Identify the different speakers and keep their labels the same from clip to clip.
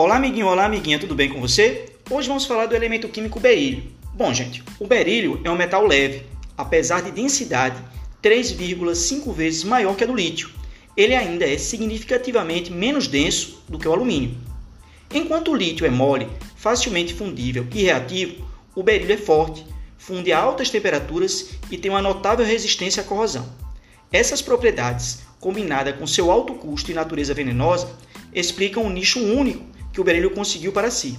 Speaker 1: Olá, amiguinho, olá, amiguinha, tudo bem com você? Hoje vamos falar do elemento químico berílio. Bom, gente, o berílio é um metal leve, apesar de densidade 3,5 vezes maior que a do lítio. Ele ainda é significativamente menos denso do que o alumínio. Enquanto o lítio é mole, facilmente fundível e reativo, o berílio é forte, funde a altas temperaturas e tem uma notável resistência à corrosão. Essas propriedades, combinadas com seu alto custo e natureza venenosa, explicam um nicho único que o berílio conseguiu para si.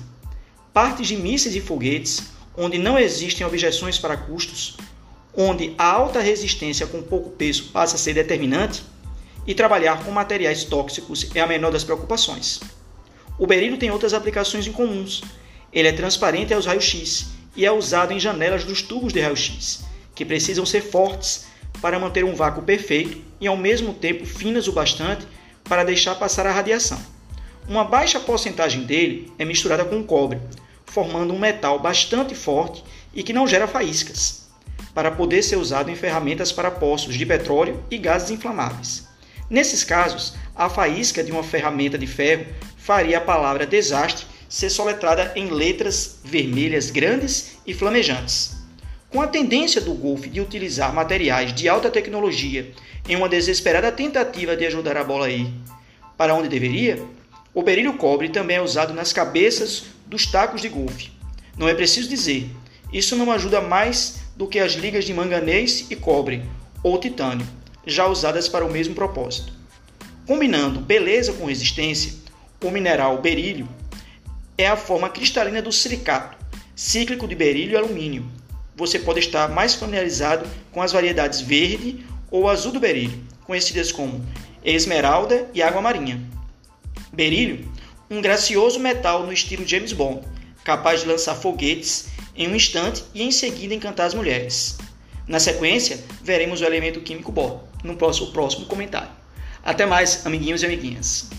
Speaker 1: Partes de mísseis e foguetes, onde não existem objeções para custos, onde a alta resistência com pouco peso passa a ser determinante, e trabalhar com materiais tóxicos é a menor das preocupações. O berílio tem outras aplicações incomuns. Ele é transparente aos raios-x e é usado em janelas dos tubos de raio-x, que precisam ser fortes para manter um vácuo perfeito e ao mesmo tempo finas o bastante para deixar passar a radiação. Uma baixa porcentagem dele é misturada com cobre, formando um metal bastante forte e que não gera faíscas, para poder ser usado em ferramentas para poços de petróleo e gases inflamáveis. Nesses casos, a faísca de uma ferramenta de ferro faria a palavra desastre ser soletrada em letras vermelhas grandes e flamejantes. Com a tendência do Golf de utilizar materiais de alta tecnologia em uma desesperada tentativa de ajudar a bola a ir para onde deveria, o berílio cobre também é usado nas cabeças dos tacos de golfe. Não é preciso dizer, isso não ajuda mais do que as ligas de manganês e cobre, ou titânio, já usadas para o mesmo propósito. Combinando beleza com resistência, o mineral berílio é a forma cristalina do silicato, cíclico de berílio e alumínio. Você pode estar mais familiarizado com as variedades verde ou azul do berílio, conhecidas como esmeralda e água marinha. Berílio, um gracioso metal no estilo James Bond, capaz de lançar foguetes em um instante e em seguida encantar as mulheres. Na sequência, veremos o elemento químico Bohr no próximo, próximo comentário. Até mais, amiguinhos e amiguinhas.